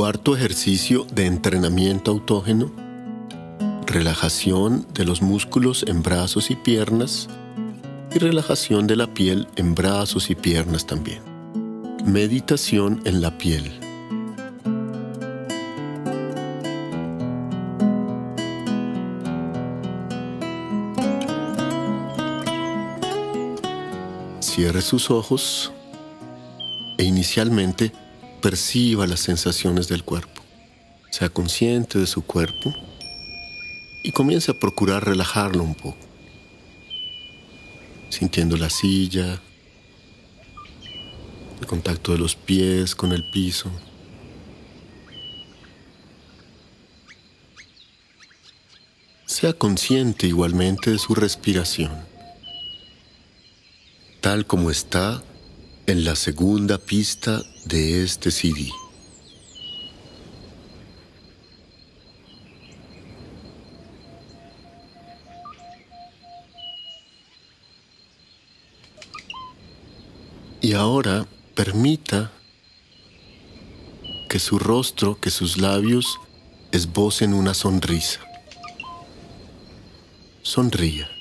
Cuarto ejercicio de entrenamiento autógeno. Relajación de los músculos en brazos y piernas y relajación de la piel en brazos y piernas también. Meditación en la piel. Cierre sus ojos e inicialmente perciba las sensaciones del cuerpo. Sea consciente de su cuerpo y comience a procurar relajarlo un poco. Sintiendo la silla, el contacto de los pies con el piso. Sea consciente igualmente de su respiración, tal como está en la segunda pista de este CD. Y ahora permita que su rostro, que sus labios esbocen una sonrisa. Sonría.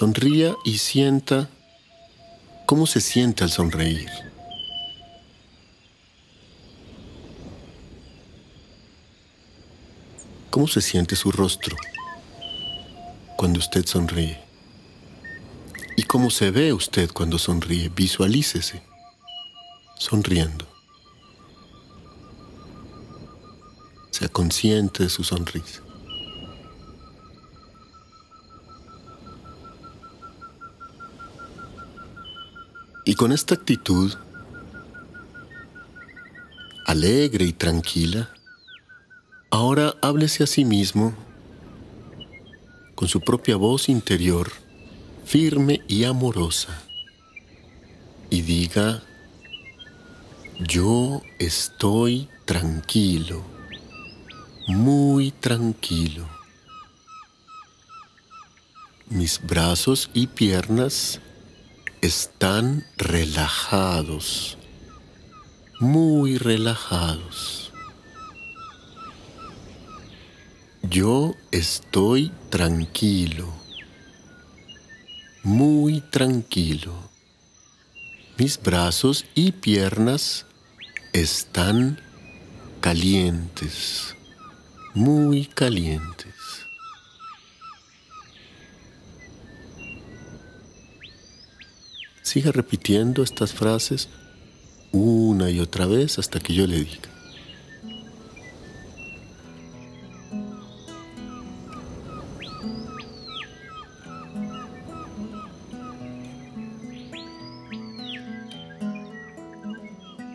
Sonría y sienta cómo se siente al sonreír. ¿Cómo se siente su rostro cuando usted sonríe? ¿Y cómo se ve usted cuando sonríe? Visualícese sonriendo. Sea consciente de su sonrisa. Y con esta actitud alegre y tranquila, ahora háblese a sí mismo con su propia voz interior, firme y amorosa, y diga, yo estoy tranquilo, muy tranquilo. Mis brazos y piernas están relajados, muy relajados. Yo estoy tranquilo, muy tranquilo. Mis brazos y piernas están calientes, muy calientes. Siga repitiendo estas frases una y otra vez hasta que yo le diga.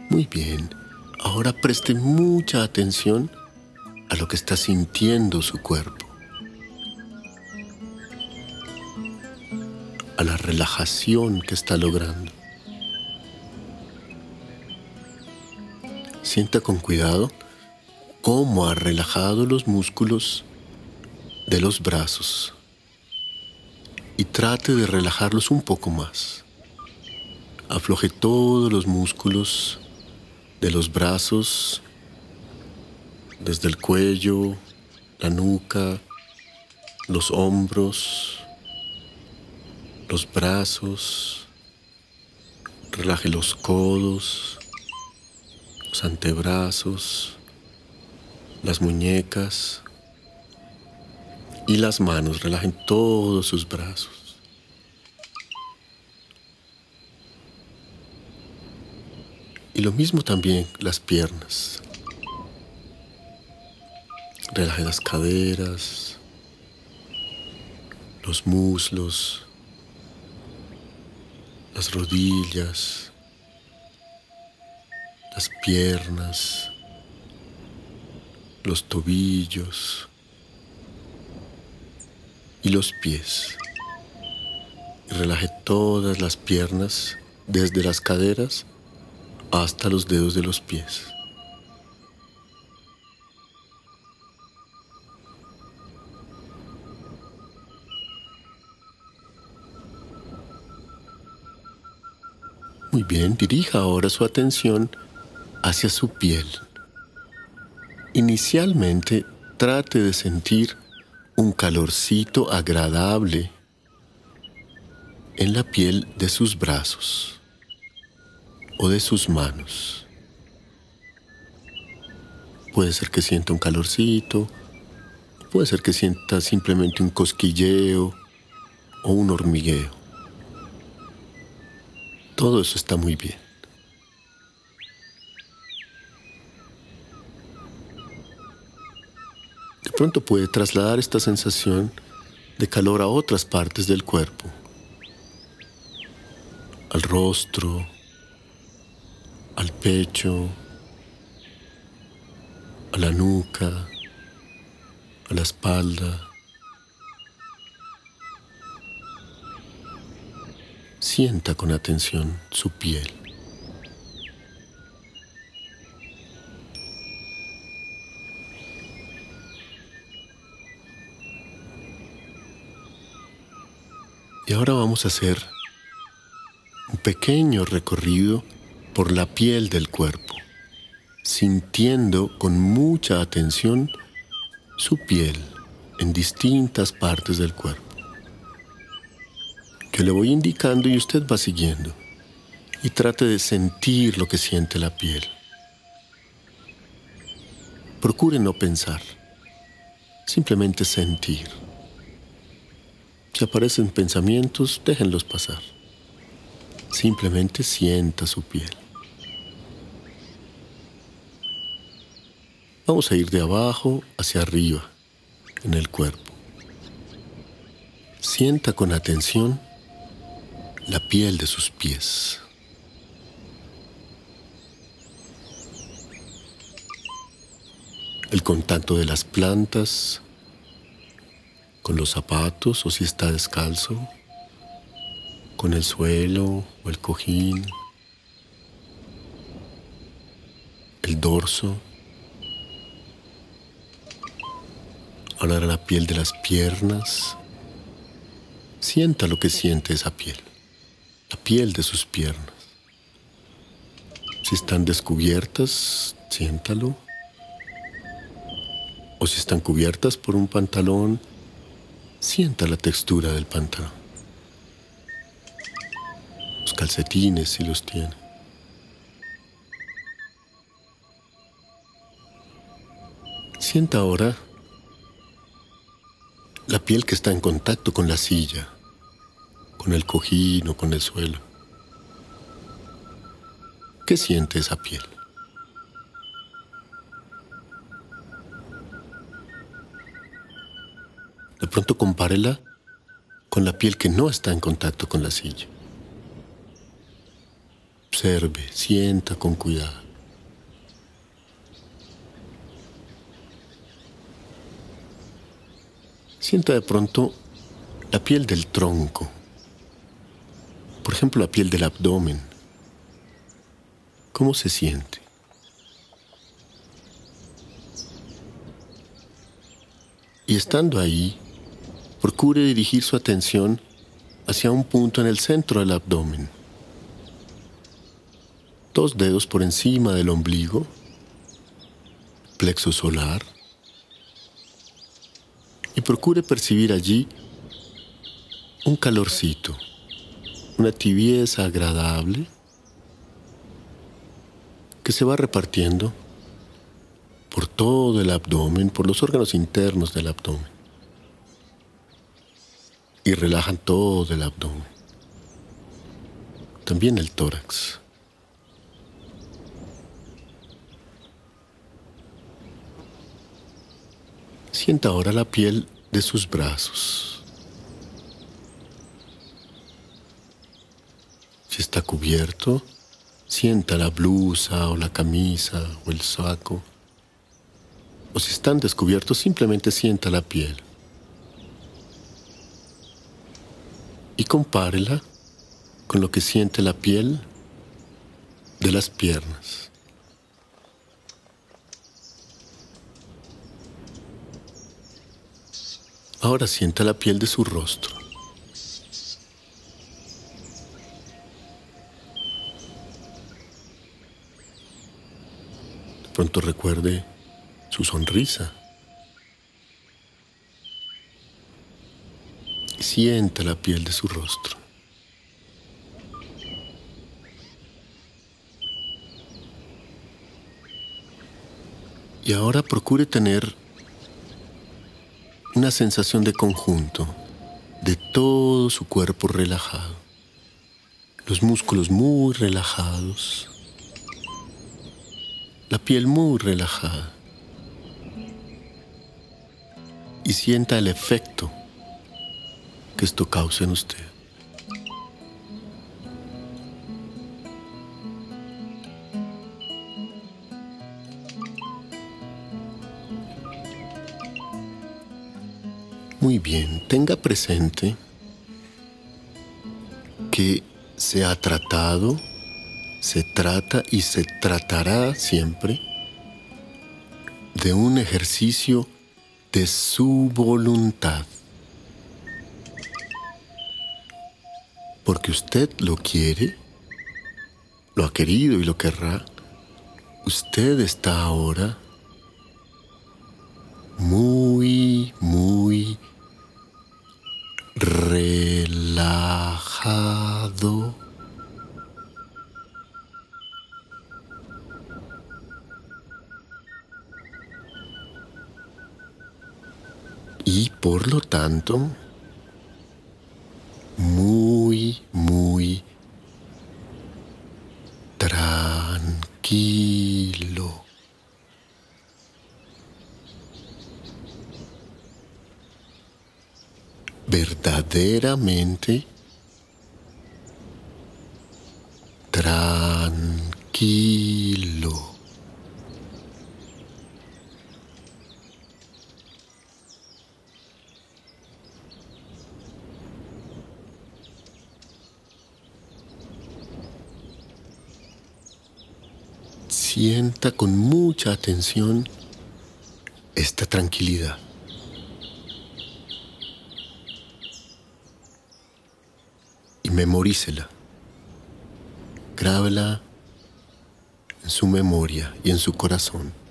Muy bien, ahora preste mucha atención a lo que está sintiendo su cuerpo. La relajación que está logrando. Sienta con cuidado cómo ha relajado los músculos de los brazos y trate de relajarlos un poco más. Afloje todos los músculos de los brazos, desde el cuello, la nuca, los hombros, los brazos, relaje los codos, los antebrazos, las muñecas y las manos, relajen todos sus brazos. Y lo mismo también las piernas. Relaje las caderas, los muslos, las rodillas, las piernas, los tobillos y los pies. Y relaje todas las piernas desde las caderas hasta los dedos de los pies. Dirija ahora su atención hacia su piel. Inicialmente trate de sentir un calorcito agradable en la piel de sus brazos o de sus manos. Puede ser que sienta un calorcito, puede ser que sienta simplemente un cosquilleo o un hormigueo. Todo eso está muy bien. De pronto puede trasladar esta sensación de calor a otras partes del cuerpo, al rostro, al pecho, a la nuca, a la espalda. Sienta con atención su piel. Y ahora vamos a hacer un pequeño recorrido por la piel del cuerpo, sintiendo con mucha atención su piel en distintas partes del cuerpo. Yo le voy indicando y usted va siguiendo y trate de sentir lo que siente la piel. Procure no pensar, simplemente sentir. Si aparecen pensamientos, déjenlos pasar. Simplemente sienta su piel. Vamos a ir de abajo hacia arriba en el cuerpo. Sienta con atención la piel de sus pies. El contacto de las plantas con los zapatos o si está descalzo, con el suelo o el cojín, el dorso. Ahora la piel de las piernas. Sienta lo que siente esa piel, la piel de sus piernas. Si están descubiertas, siéntalo. O si están cubiertas por un pantalón, sienta la textura del pantalón. Los calcetines si los tiene. Sienta ahora la piel que está en contacto con la silla, con el cojín o con el suelo. ¿Qué siente esa piel? De pronto compárela con la piel que no está en contacto con la silla. Observe, sienta con cuidado. Sienta de pronto la piel del tronco, por ejemplo la piel del abdomen. ¿Cómo se siente? Y estando ahí, procure dirigir su atención hacia un punto en el centro del abdomen. Dos dedos por encima del ombligo, plexo solar, y procure percibir allí un calorcito, una tibieza agradable que se va repartiendo por todo el abdomen, por los órganos internos del abdomen. Y relajan todo el abdomen. También el tórax. Sienta ahora la piel de sus brazos. Si está cubierto, sienta la blusa o la camisa o el saco. O si están descubiertos, simplemente sienta la piel. Y compárela con lo que siente la piel de las piernas. Ahora sienta la piel de su rostro. Pronto recuerde su sonrisa. Sienta la piel de su rostro. Y ahora procure tener una sensación de conjunto, de todo su cuerpo relajado, los músculos muy relajados, la piel muy relajada. Y sienta el efecto que esto causa en usted. Muy bien, tenga presente que se ha tratado, se trata y se tratará siempre de un ejercicio de su voluntad. Porque usted lo quiere, lo ha querido y lo querrá. Usted está ahora muy, muy relajado. Y por lo tanto, muy, muy tranquilo. verdaderamente tranquilo. Sienta con mucha atención esta tranquilidad. memorícela. Grábela en su memoria y en su corazón.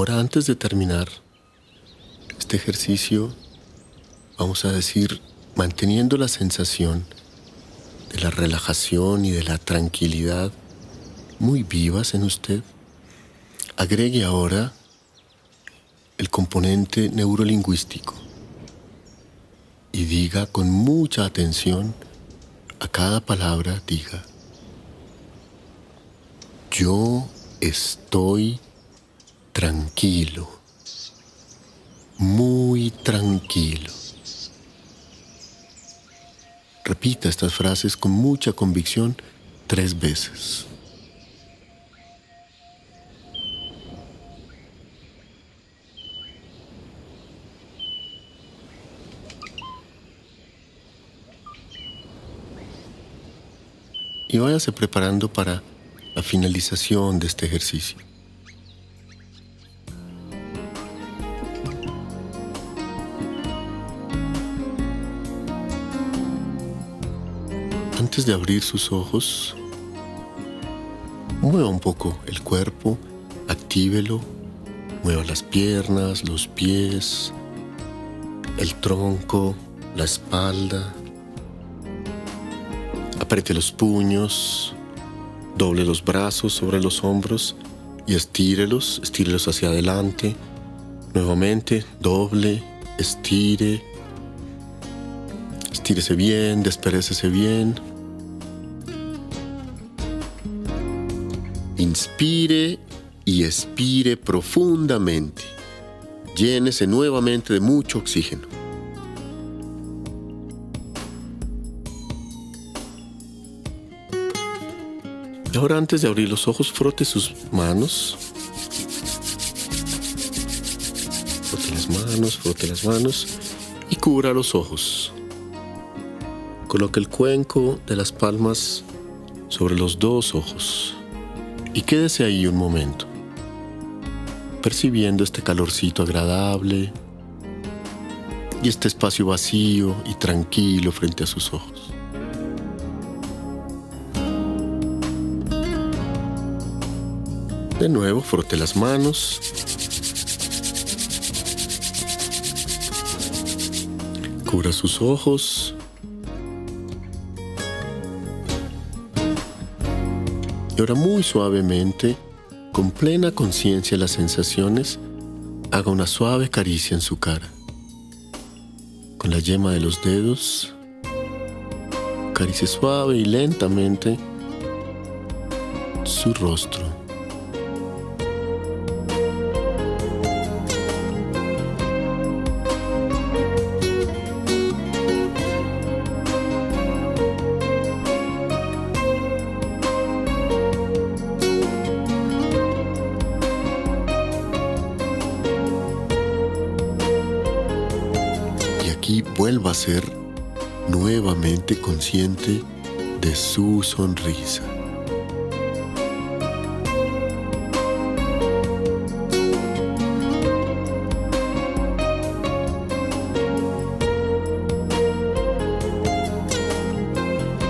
Ahora, antes de terminar este ejercicio, vamos a decir, manteniendo la sensación de la relajación y de la tranquilidad muy vivas en usted, agregue ahora el componente neurolingüístico y diga con mucha atención a cada palabra, diga, yo estoy tranquilo, muy tranquilo. Repita estas frases con mucha convicción tres veces. Y váyase preparando para la finalización de este ejercicio. De abrir sus ojos, mueva un poco el cuerpo, actívelo, mueva las piernas, los pies, el tronco, la espalda. Apriete los puños, doble los brazos sobre los hombros y estírelos, estírelos hacia adelante. Nuevamente, doble, estire, estírese bien, desperécese bien. Inspire y expire profundamente. Llénese nuevamente de mucho oxígeno. Ahora antes de abrir los ojos, frote sus manos. Frote las manos, frote las manos y cubra los ojos. Coloque el cuenco de las palmas sobre los dos ojos y quédese ahí un momento. percibiendo este calorcito agradable y este espacio vacío y tranquilo frente a sus ojos. De nuevo, frote las manos. Cubra sus ojos. Ahora muy suavemente, con plena conciencia de las sensaciones, haga una suave caricia en su cara. Con la yema de los dedos, acaricie suave y lentamente su rostro. Vuelva a ser nuevamente consciente de su sonrisa.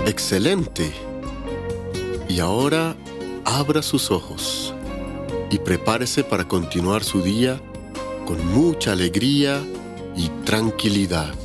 Excelente. Y ahora abra sus ojos y prepárese para continuar su día con mucha alegría y tranquilidad.